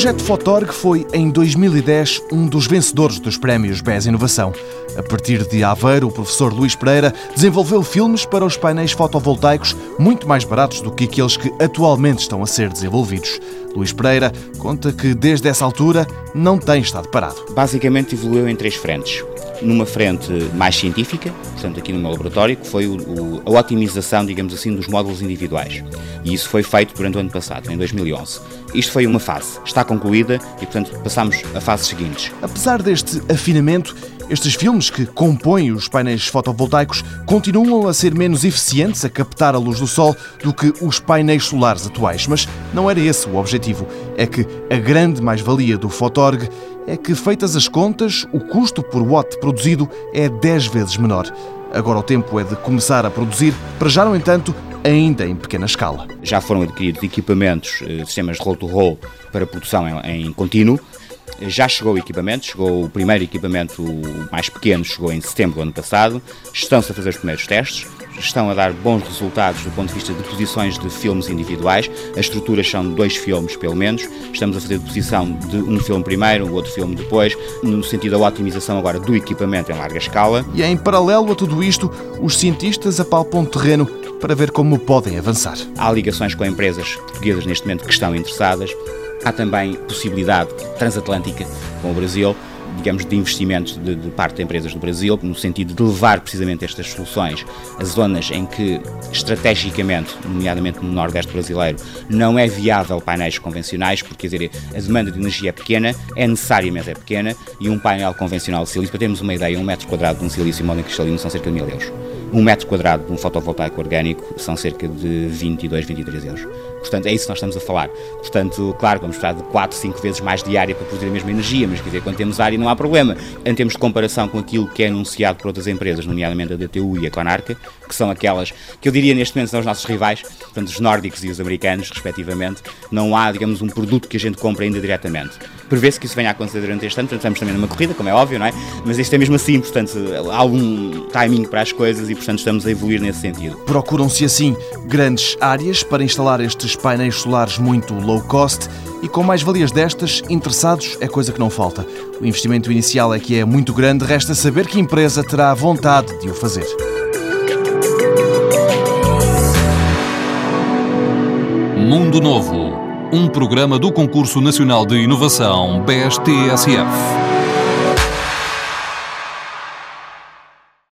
projeto Fotorg foi, em 2010, um dos vencedores dos prémios BES Inovação. A partir de Aveiro, o professor Luís Pereira desenvolveu filmes para os painéis fotovoltaicos muito mais baratos do que aqueles que atualmente estão a ser desenvolvidos. Luís Pereira conta que, desde essa altura, não tem estado parado. Basicamente, evoluiu em três frentes numa frente mais científica, portanto aqui no meu laboratório, que foi o, o, a otimização, digamos assim, dos módulos individuais. E isso foi feito durante o ano passado, em 2011. Isto foi uma fase, está concluída e, portanto, passamos a fases seguintes. Apesar deste afinamento, estes filmes que compõem os painéis fotovoltaicos continuam a ser menos eficientes a captar a luz do sol do que os painéis solares atuais. Mas não era esse o objetivo. É que a grande mais-valia do Fotorg é que, feitas as contas, o custo por watt produzido é 10 vezes menor. Agora o tempo é de começar a produzir, para já, no entanto, ainda em pequena escala. Já foram adquiridos equipamentos, eh, sistemas de roll-to-roll para produção em contínuo. Já chegou o equipamento, chegou o primeiro equipamento mais pequeno, chegou em setembro do ano passado. Estão-se a fazer os primeiros testes estão a dar bons resultados do ponto de vista de posições de filmes individuais. As estruturas são de dois filmes, pelo menos. Estamos a fazer posição de um filme primeiro, o outro filme depois, no sentido da otimização agora do equipamento em larga escala. E em paralelo a tudo isto, os cientistas apalpam terreno para ver como podem avançar. Há ligações com empresas portuguesas neste momento que estão interessadas. Há também possibilidade transatlântica com o Brasil digamos, de investimentos de, de, parte de empresas do Brasil, no sentido de levar precisamente estas soluções a zonas em que, estrategicamente, nomeadamente no Nordeste brasileiro, não é viável painéis convencionais, porque, quer dizer, a demanda de energia é pequena, é necessária, mas é pequena, e um painel convencional de silício, para termos uma ideia, um metro quadrado de um silício monocristalino são cerca de mil euros. Um metro quadrado de um fotovoltaico orgânico são cerca de 22, 23 euros. Portanto, é isso que nós estamos a falar. Portanto, claro, vamos precisar de 4, 5 vezes mais de área para produzir a mesma energia, mas quer dizer, quando temos área não há problema. Em termos de comparação com aquilo que é anunciado por outras empresas, nomeadamente a DTU e a Conarca, que são aquelas que eu diria neste momento são os nossos rivais, portanto, os nórdicos e os americanos, respectivamente, não há, digamos, um produto que a gente compra ainda diretamente. Prevê-se que isso venha a acontecer durante este ano, portanto, estamos também numa corrida, como é óbvio, não é? Mas isto é mesmo assim, portanto, há algum timing para as coisas e, portanto, estamos a evoluir nesse sentido. Procuram-se, assim, grandes áreas para instalar estes painéis solares muito low cost e com mais valias destas, interessados é coisa que não falta. O investimento inicial é que é muito grande, resta saber que empresa terá vontade de o fazer. Mundo Novo, um programa do Concurso Nacional de Inovação BSTSF.